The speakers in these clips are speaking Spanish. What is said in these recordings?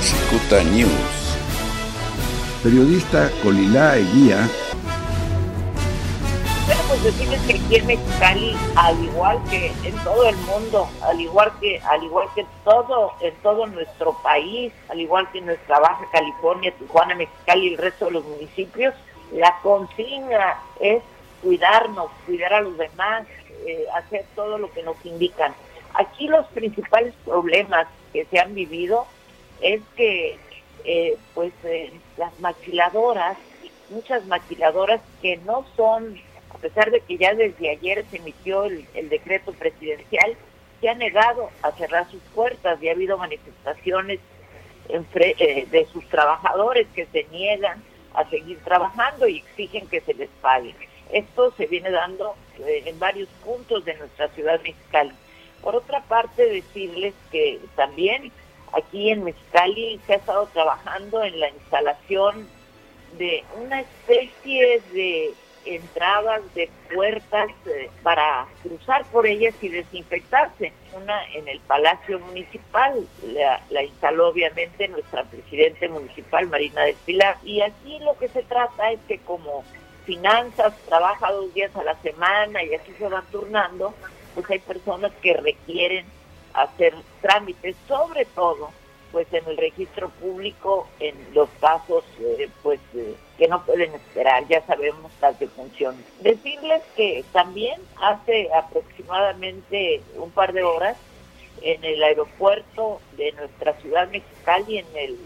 Cicuta News. Periodista Colilá Eguía Queremos decirles que aquí en Mexicali, al igual que en todo el mundo, al igual que, al igual que todo, en todo nuestro país, al igual que en nuestra Baja California, Tijuana, Mexicali y el resto de los municipios, la consigna es cuidarnos, cuidar a los demás, eh, hacer todo lo que nos indican. Aquí los principales problemas que se han vivido es que eh, pues eh, las maquiladoras, muchas maquiladoras que no son, a pesar de que ya desde ayer se emitió el, decreto presidencial, se han negado a cerrar sus puertas y ha habido manifestaciones eh, de sus trabajadores que se niegan a seguir trabajando y exigen que se les pague. Esto se viene dando eh, en varios puntos de nuestra ciudad mexicali. Por otra parte, decirles que también aquí en Mexicali se ha estado trabajando en la instalación de una especie de entradas de puertas eh, para cruzar por ellas y desinfectarse. Una en el Palacio Municipal, la, la instaló obviamente nuestra presidente municipal, Marina del Pilar. Y aquí lo que se trata es que como finanzas trabaja dos días a la semana y así se va turnando, pues hay personas que requieren hacer trámites, sobre todo pues en el registro público en los casos eh, pues eh, que no pueden esperar, ya sabemos las defunciones. Decirles que también hace aproximadamente un par de horas en el aeropuerto de nuestra ciudad mexicali, en el,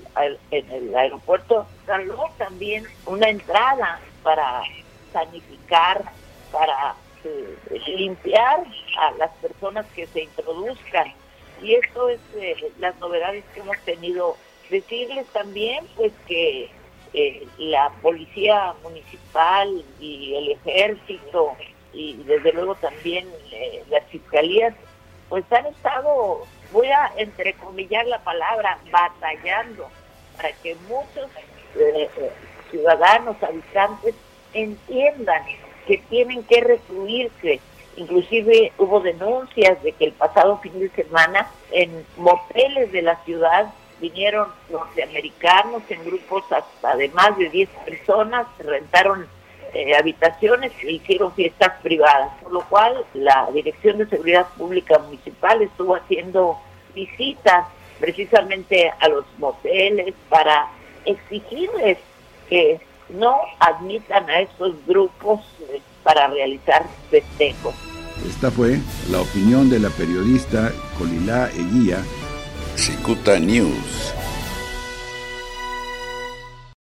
en el aeropuerto, instaló también una entrada para sanificar, para eh, limpiar a las personas que se introduzcan. Y esto es eh, las novedades que hemos tenido. Decirles también pues que eh, la policía municipal y el ejército y desde luego también las fiscalías pues han estado, voy a entrecomillar la palabra, batallando para que muchos ciudadanos, habitantes, entiendan que tienen que recluirse. Inclusive hubo denuncias de que el pasado fin de semana en moteles de la ciudad vinieron norteamericanos en grupos hasta de más de 10 personas, rentaron eh, habitaciones e hicieron fiestas privadas, por lo cual la Dirección de Seguridad Pública Municipal estuvo haciendo visitas precisamente a los moteles para exigirles que no admitan a estos grupos eh, para realizar festejos. Esta fue la opinión de la periodista Colilá Eguía Cicuta News.